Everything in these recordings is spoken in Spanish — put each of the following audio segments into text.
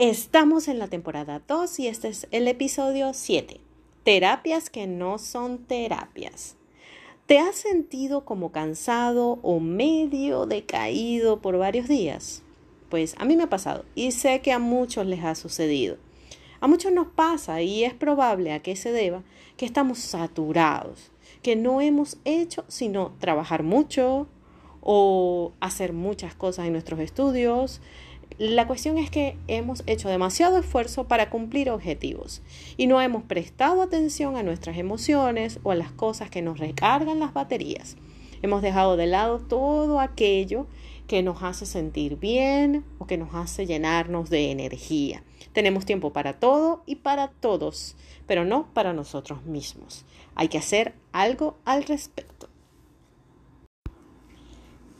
Estamos en la temporada 2 y este es el episodio 7. Terapias que no son terapias. ¿Te has sentido como cansado o medio decaído por varios días? Pues a mí me ha pasado y sé que a muchos les ha sucedido. A muchos nos pasa y es probable a que se deba que estamos saturados que no hemos hecho sino trabajar mucho o hacer muchas cosas en nuestros estudios. La cuestión es que hemos hecho demasiado esfuerzo para cumplir objetivos y no hemos prestado atención a nuestras emociones o a las cosas que nos recargan las baterías. Hemos dejado de lado todo aquello que nos hace sentir bien o que nos hace llenarnos de energía. Tenemos tiempo para todo y para todos, pero no para nosotros mismos. Hay que hacer algo al respecto.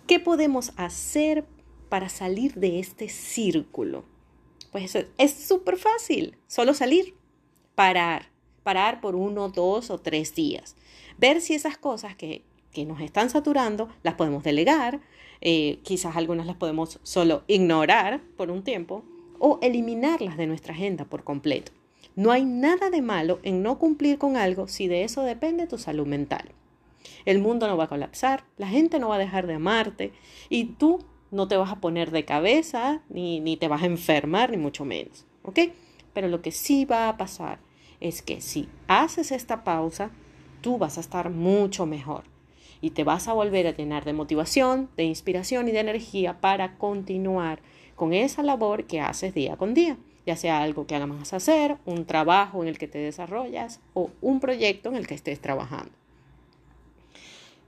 ¿Qué podemos hacer para salir de este círculo? Pues es súper fácil, solo salir, parar, parar por uno, dos o tres días, ver si esas cosas que, que nos están saturando las podemos delegar, eh, quizás algunas las podemos solo ignorar por un tiempo o eliminarlas de nuestra agenda por completo. No hay nada de malo en no cumplir con algo si de eso depende tu salud mental. El mundo no va a colapsar, la gente no va a dejar de amarte y tú no te vas a poner de cabeza ni, ni te vas a enfermar, ni mucho menos. ¿Ok? Pero lo que sí va a pasar es que si haces esta pausa, tú vas a estar mucho mejor y te vas a volver a llenar de motivación, de inspiración y de energía para continuar con esa labor que haces día con día, ya sea algo que hagas hacer, un trabajo en el que te desarrollas o un proyecto en el que estés trabajando.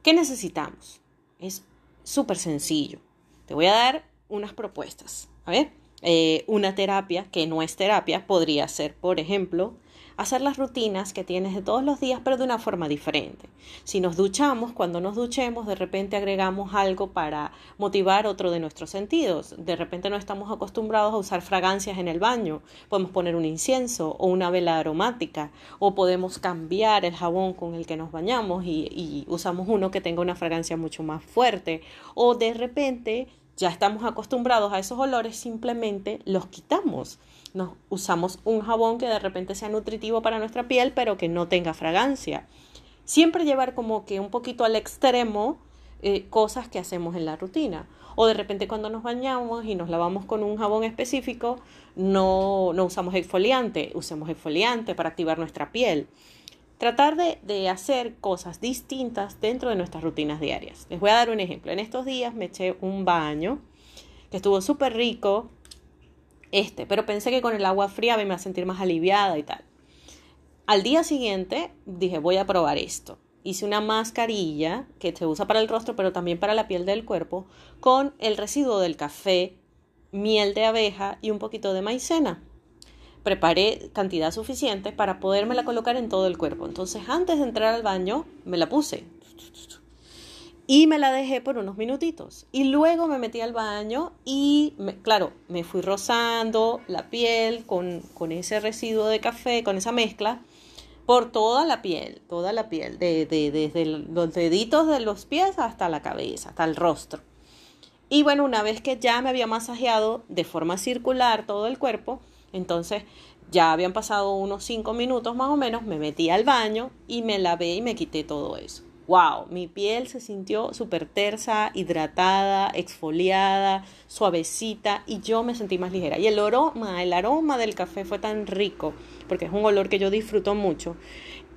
¿Qué necesitamos? Es súper sencillo. Te voy a dar unas propuestas. A ver, eh, una terapia que no es terapia podría ser, por ejemplo, hacer las rutinas que tienes de todos los días, pero de una forma diferente. Si nos duchamos, cuando nos duchemos, de repente agregamos algo para motivar otro de nuestros sentidos. De repente no estamos acostumbrados a usar fragancias en el baño. Podemos poner un incienso o una vela aromática, o podemos cambiar el jabón con el que nos bañamos y, y usamos uno que tenga una fragancia mucho más fuerte. O de repente ya estamos acostumbrados a esos olores, simplemente los quitamos nos usamos un jabón que de repente sea nutritivo para nuestra piel, pero que no tenga fragancia. Siempre llevar como que un poquito al extremo eh, cosas que hacemos en la rutina. O de repente cuando nos bañamos y nos lavamos con un jabón específico, no, no usamos exfoliante, usemos exfoliante para activar nuestra piel. Tratar de, de, hacer cosas distintas dentro de nuestras rutinas diarias. Les voy a dar un ejemplo. En estos días me eché un baño que estuvo súper rico, este, pero pensé que con el agua fría me iba a sentir más aliviada y tal. Al día siguiente dije, voy a probar esto. Hice una mascarilla que se usa para el rostro, pero también para la piel del cuerpo, con el residuo del café, miel de abeja y un poquito de maicena. Preparé cantidad suficiente para podérmela colocar en todo el cuerpo. Entonces, antes de entrar al baño, me la puse y me la dejé por unos minutitos. Y luego me metí al baño y, claro, me fui rozando la piel con, con, ese residuo de café, con esa mezcla, por toda la piel, toda la piel, de, de, desde los deditos de los pies hasta la cabeza, hasta el rostro. Y bueno, una vez que ya me había masajeado de forma circular todo el cuerpo, entonces ya habían pasado unos cinco minutos más o menos, me metí al baño y me lavé y me quité todo eso wow, mi piel se sintió súper tersa, hidratada, exfoliada, suavecita y yo me sentí más ligera. Y el aroma, el aroma del café fue tan rico, porque es un olor que yo disfruto mucho.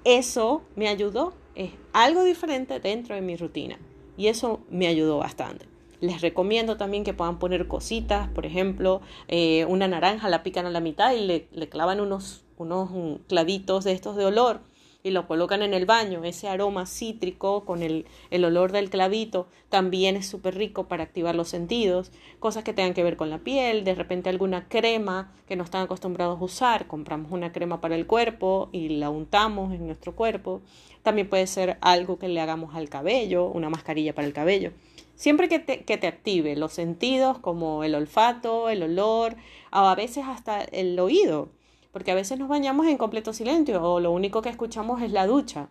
Eso me ayudó, es algo diferente dentro de mi rutina y eso me ayudó bastante. Les recomiendo también que puedan poner cositas, por ejemplo, eh, una naranja la pican a la mitad y le, le clavan unos, unos clavitos de estos de olor y lo colocan en el baño, ese aroma cítrico con el, el olor del clavito también es súper rico para activar los sentidos, cosas que tengan que ver con la piel, de repente alguna crema que no están acostumbrados a usar, compramos una crema para el cuerpo y la untamos en nuestro cuerpo, también puede ser algo que le hagamos al cabello, una mascarilla para el cabello. Siempre que te, que te active los sentidos como el olfato, el olor, o a veces hasta el oído porque a veces nos bañamos en completo silencio o lo único que escuchamos es la ducha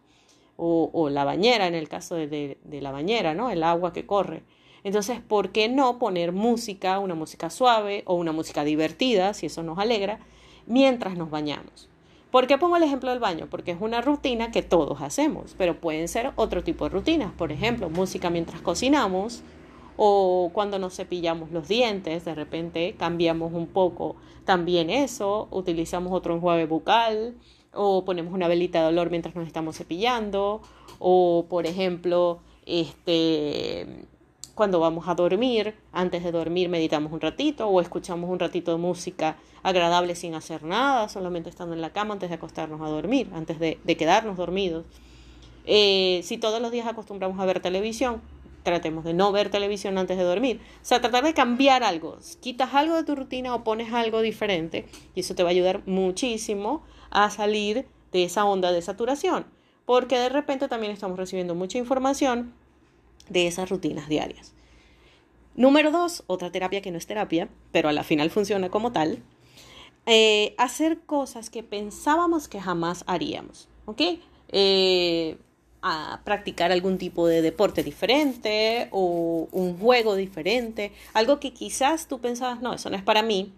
o, la bañera en el caso de, la bañera, ¿no? El agua que corre. Entonces, ¿por qué no poner música, una música suave o una música divertida, si eso nos alegra, mientras nos bañamos? ¿Por qué pongo el ejemplo del baño? Porque es una rutina que todos hacemos, pero pueden ser otro tipo de rutinas. Por ejemplo, música mientras cocinamos, o cuando nos cepillamos los dientes, de repente cambiamos un poco también eso, utilizamos otro enjuague bucal o ponemos una velita de olor mientras nos estamos cepillando o por ejemplo, este cuando vamos a dormir, antes de dormir meditamos un ratito o escuchamos un ratito de música agradable sin hacer nada, solamente estando en la cama antes de acostarnos a dormir, antes de, quedarnos dormidos. Eh, si todos los días acostumbramos a ver televisión, tratemos de no ver televisión antes de dormir. O sea, tratar de cambiar algo. Quitas algo de tu rutina o pones algo diferente y eso te va a ayudar muchísimo a salir de esa onda de saturación. Porque de repente también estamos recibiendo mucha información de esas rutinas diarias. Número dos, otra terapia que no es terapia, pero a la final funciona como tal. Eh, hacer cosas que pensábamos que jamás haríamos. ¿Ok? Eh, a practicar algún tipo de deporte diferente o un juego diferente, algo que quizás tú pensabas, no, eso no es para mí,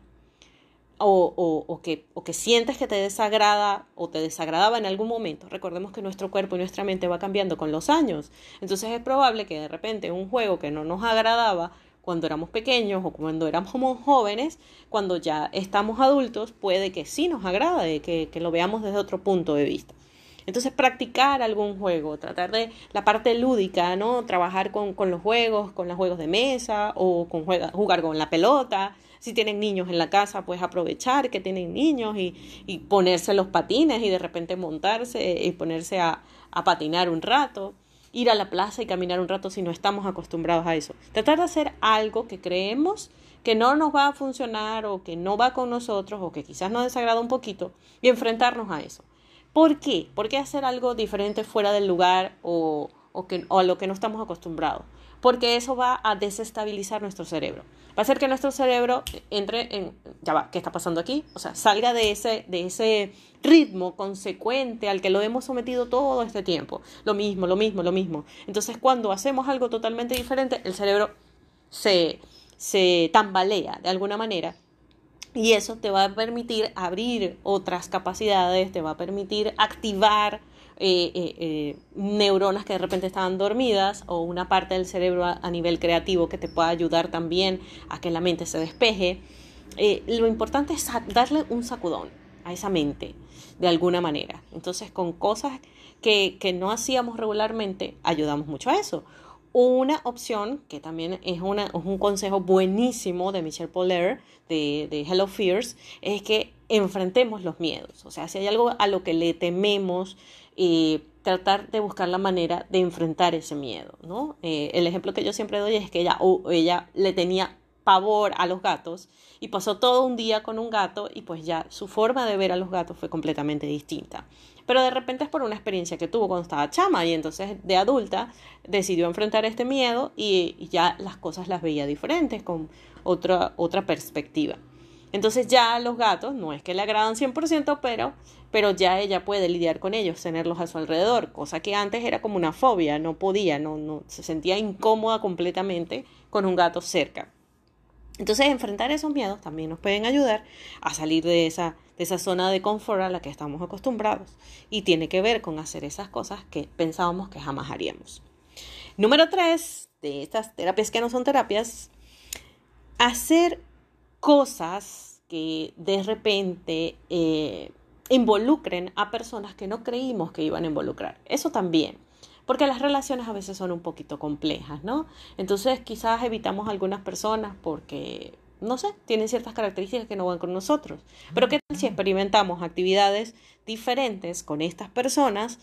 o, o, que, o que sientes que te desagrada o te desagradaba en algún momento. Recordemos que nuestro cuerpo y nuestra mente va cambiando con los años, entonces es probable que de repente un juego que no nos agradaba cuando éramos pequeños o cuando éramos jóvenes, cuando ya estamos adultos, puede que sí nos agrade, que, que lo veamos desde otro punto de vista. Entonces, practicar algún juego, tratar de la parte lúdica, ¿no? Trabajar con, los juegos, con los juegos de mesa o con jugar con la pelota. Si tienen niños en la casa, pues aprovechar que tienen niños y, y ponerse los patines y de repente montarse y ponerse a, a patinar un rato ir a la plaza y caminar un rato si no estamos acostumbrados a eso. Tratar de hacer algo que creemos que no nos va a funcionar o que no va con nosotros o que quizás nos desagrada un poquito y enfrentarnos a eso. ¿Por qué? ¿Por qué hacer algo diferente fuera del lugar o, a lo que no estamos acostumbrados? Porque eso va a desestabilizar nuestro cerebro. Va a hacer que nuestro cerebro entre en, ya va, ¿qué está pasando aquí? O sea, salga de ese, de ese ritmo consecuente al que lo hemos sometido todo este tiempo. Lo mismo, lo mismo, lo mismo. Entonces, cuando hacemos algo totalmente diferente, el cerebro se, se tambalea de alguna manera y eso te va a permitir abrir otras capacidades, te va a permitir activar eh, eh, eh, neuronas que de repente estaban dormidas o una parte del cerebro a, nivel creativo que te pueda ayudar también a que la mente se despeje. lo importante es darle un sacudón a esa mente de alguna manera. Entonces con cosas que, que no hacíamos regularmente ayudamos mucho a eso. Una opción, que también es, un consejo buenísimo de Michelle Poller, de, de, Hello Fears, es que enfrentemos los miedos. O sea, si hay algo a lo que le tememos, eh, tratar de buscar la manera de enfrentar ese miedo, ¿no? Eh, el ejemplo que yo siempre doy es que ella, ella le tenía pavor a los gatos y pasó todo un día con un gato y pues ya su forma de ver a los gatos fue completamente distinta. Pero de repente es por una experiencia que tuvo cuando estaba chama y entonces de adulta decidió enfrentar este miedo y, ya las cosas las veía diferentes con otra, otra perspectiva. Entonces ya los gatos no es que le agradan 100%, pero, pero ya ella puede lidiar con ellos, tenerlos a su alrededor, cosa que antes era como una fobia, no podía, no, no se sentía incómoda completamente con un gato cerca. Entonces, enfrentar esos miedos también nos pueden ayudar a salir de esa, de esa zona de confort a la que estamos acostumbrados y tiene que ver con hacer esas cosas que pensábamos que jamás haríamos. Número tres de estas terapias que no son terapias, hacer cosas que de repente eh, involucren a personas que no creímos que iban a involucrar. Eso también porque las relaciones a veces son un poquito complejas, ¿no? Entonces quizás evitamos algunas personas porque no sé, tienen ciertas características que no van con nosotros. Pero ¿qué tal si experimentamos actividades diferentes con estas personas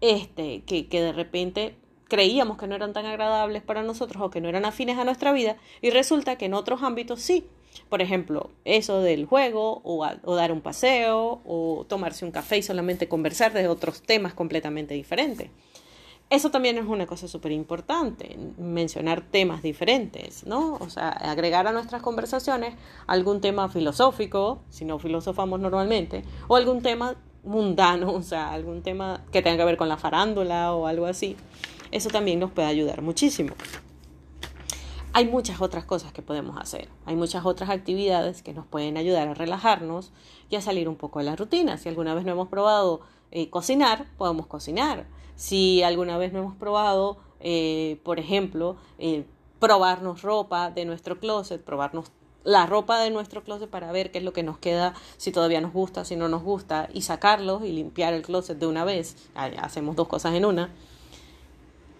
este, que, que de repente creíamos que no eran tan agradables para nosotros o que no eran afines a nuestra vida y resulta que en otros ámbitos sí. Por ejemplo, eso del juego o, o, dar un paseo o tomarse un café y solamente conversar de otros temas completamente diferentes. Eso también es una cosa súper importante, mencionar temas diferentes, ¿no? O sea, agregar a nuestras conversaciones algún tema filosófico, si no filosofamos normalmente, o algún tema mundano, o sea, algún tema que tenga que ver con la farándula o algo así. Eso también nos puede ayudar muchísimo. Hay muchas otras cosas que podemos hacer, hay muchas otras actividades que nos pueden ayudar a relajarnos y a salir un poco de la rutina. Si alguna vez no hemos probado eh, cocinar, podemos cocinar si alguna vez no hemos probado, eh, por ejemplo, eh, probarnos ropa de nuestro closet, probarnos la ropa de nuestro closet para ver qué es lo que nos queda, si todavía nos gusta, si no nos gusta, y sacarlos y limpiar el closet de una vez. Hacemos dos cosas en una.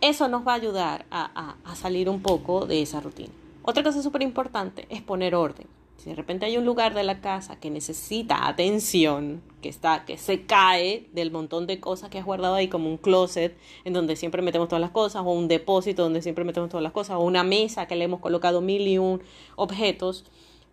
Eso nos va a ayudar a, a salir un poco de esa rutina. Otra cosa súper importante es poner orden. Si de repente hay un lugar de la casa que necesita atención, que está, que se cae del montón de cosas que has guardado ahí, como un closet en donde siempre metemos todas las cosas, o un depósito donde siempre metemos todas las cosas, o una mesa que le hemos colocado mil y un objetos,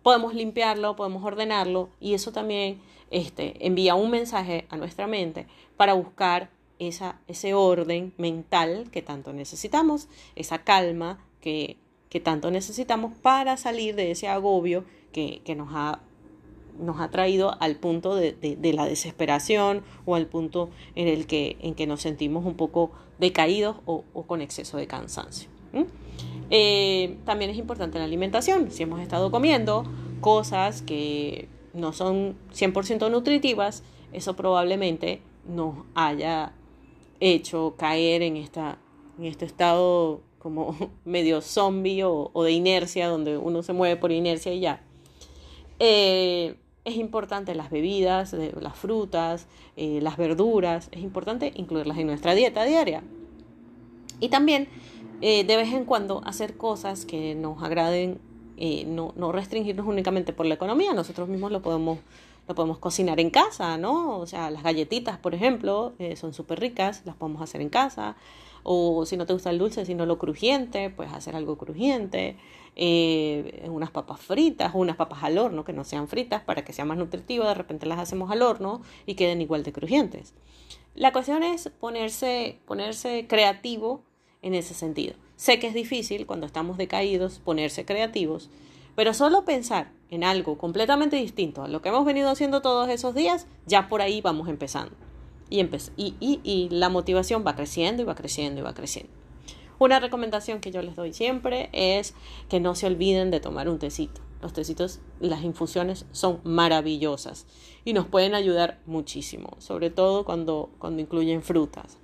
podemos limpiarlo, podemos ordenarlo, y eso también este, envía un mensaje a nuestra mente para buscar esa, ese orden mental que tanto necesitamos, esa calma que, que tanto necesitamos para salir de ese agobio que, nos, ha, nos ha traído al punto de, la desesperación o al punto en el que, en que nos sentimos un poco decaídos o, con exceso de cansancio. Eh, también es importante la alimentación. Si hemos estado comiendo cosas que no son 100% nutritivas, eso probablemente nos haya hecho caer en, esta, en este estado como medio zombie o, o, de inercia, donde uno se mueve por inercia y ya. Eh, es importante las bebidas, las frutas, eh, las verduras, es importante incluirlas en nuestra dieta diaria. Y también eh, de vez en cuando hacer cosas que nos agraden, no, no, restringirnos únicamente por la economía, nosotros mismos lo podemos, lo podemos cocinar en casa, ¿no? O sea, las galletitas, por ejemplo, son súper ricas, las podemos hacer en casa. O si no te gusta el dulce, sino lo crujiente, puedes hacer algo crujiente. Eh, unas papas fritas o unas papas al horno que no sean fritas para que sea más nutritivo. De repente las hacemos al horno y queden igual de crujientes. La cuestión es ponerse, ponerse creativo en ese sentido. Sé que es difícil cuando estamos decaídos ponerse creativos, pero solo pensar en algo completamente distinto a lo que hemos venido haciendo todos esos días, ya por ahí vamos empezando. Y, y, y, la motivación va creciendo y va creciendo y va creciendo. Una recomendación que yo les doy siempre es que no se olviden de tomar un tecito. Los tecitos, las infusiones son maravillosas y nos pueden ayudar muchísimo, sobre todo cuando, cuando incluyen frutas.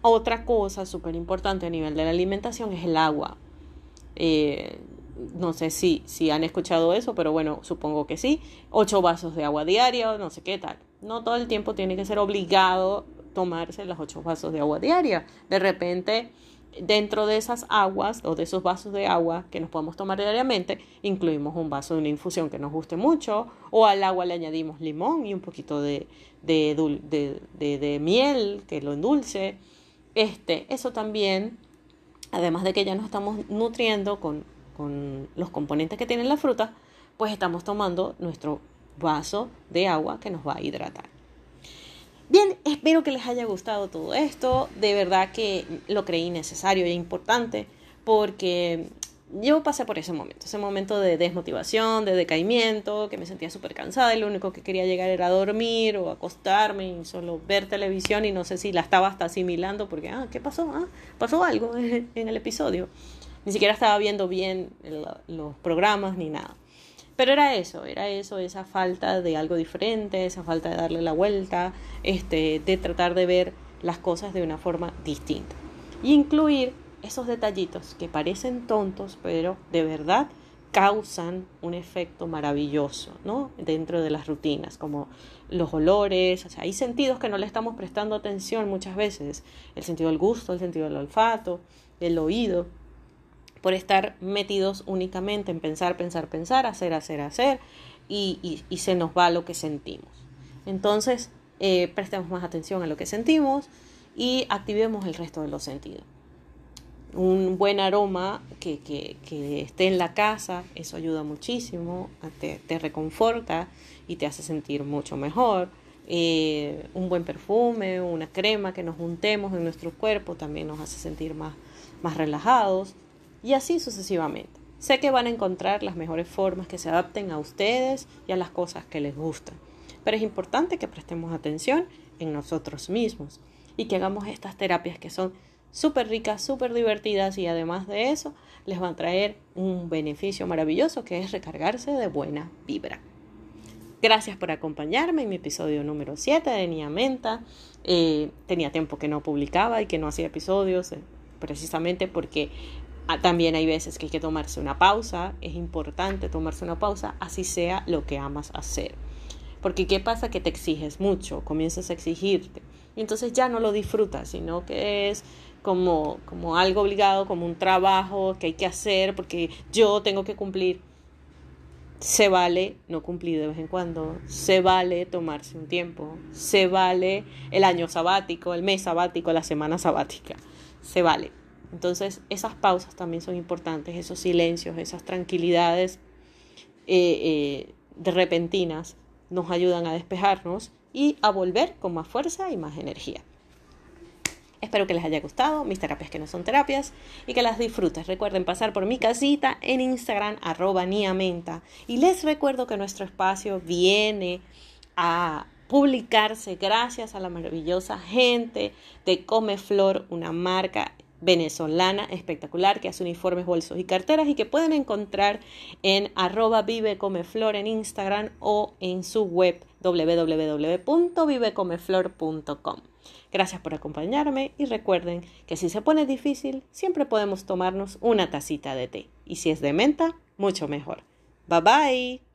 Otra cosa súper importante a nivel de la alimentación es el agua. Eh, no sé si, si han escuchado eso, pero bueno, supongo que sí. Ocho vasos de agua diaria, no sé qué tal. No todo el tiempo tiene que ser obligado tomarse los ocho vasos de agua diaria. De repente, dentro de esas aguas o de esos vasos de agua que nos podemos tomar diariamente, incluimos un vaso de una infusión que nos guste mucho, o al agua le añadimos limón y un poquito de, de, de miel que lo endulce. Este, eso también, además de que ya nos estamos nutriendo con con los componentes que tienen la fruta, pues estamos tomando nuestro vaso de agua que nos va a hidratar. Bien, espero que les haya gustado todo esto. De verdad que lo creí necesario e importante porque yo pasé por ese momento, ese momento de desmotivación, de decaimiento, que me sentía súper cansada y lo único que quería llegar era dormir o acostarme y solo ver televisión y no sé si la estaba hasta asimilando porque, ah, ¿qué pasó? Ah, pasó algo en el episodio ni siquiera estaba viendo bien los programas ni nada. Pero era eso, era eso, esa falta de algo diferente, esa falta de darle la vuelta, este, de tratar de ver las cosas de una forma distinta. Y incluir esos detallitos que parecen tontos, pero de verdad causan un efecto maravilloso, ¿no? Dentro de las rutinas, como los olores, o sea, hay sentidos que no le estamos prestando atención muchas veces, el sentido del gusto, el sentido del olfato, el oído, por estar metidos únicamente en pensar, pensar, pensar, hacer, hacer, hacer, y, se nos va lo que sentimos. Entonces, eh, prestemos más atención a lo que sentimos y activemos el resto de los sentidos. Un buen aroma que, esté en la casa, eso ayuda muchísimo, te, te reconforta y te hace sentir mucho mejor. Eh, un buen perfume, una crema que nos juntemos en nuestro cuerpo también nos hace sentir más, más relajados y así sucesivamente. Sé que van a encontrar las mejores formas que se adapten a ustedes y a las cosas que les gustan, pero es importante que prestemos atención en nosotros mismos y que hagamos estas terapias que son súper ricas, súper divertidas y además de eso les van a traer un beneficio maravilloso que es recargarse de buena vibra. Gracias por acompañarme en mi episodio número 7 de Niamenta. Eh, tenía tiempo que no publicaba y que no hacía episodios, eh, precisamente porque también hay veces que hay que tomarse una pausa. Es importante tomarse una pausa, así sea lo que amas hacer. Porque ¿qué pasa? Que te exiges mucho, comienzas a exigirte. Y entonces ya no lo disfrutas, sino que es como, como algo obligado, como un trabajo que hay que hacer porque yo tengo que cumplir se vale no cumplir de vez en cuando, se vale tomarse un tiempo, se vale el año sabático, el mes sabático, la semana sabática, se vale. Entonces esas pausas también son importantes, esos silencios, esas tranquilidades eh, eh, de repentinas nos ayudan a despejarnos y a volver con más fuerza y más energía. Espero que les haya gustado mis terapias que no son terapias y que las disfrutes. Recuerden pasar por mi casita en Instagram arroba niamenta. Y les recuerdo que nuestro espacio viene a publicarse gracias a la maravillosa gente de Comeflor, una marca venezolana espectacular que hace uniformes, bolsos y carteras y que pueden encontrar en arroba vivecomeflor en Instagram o en su web www.vivecomeflor.com. Gracias por acompañarme y recuerden que si se pone difícil, siempre podemos tomarnos una tacita de té. Y si es de menta, mucho mejor. Bye bye.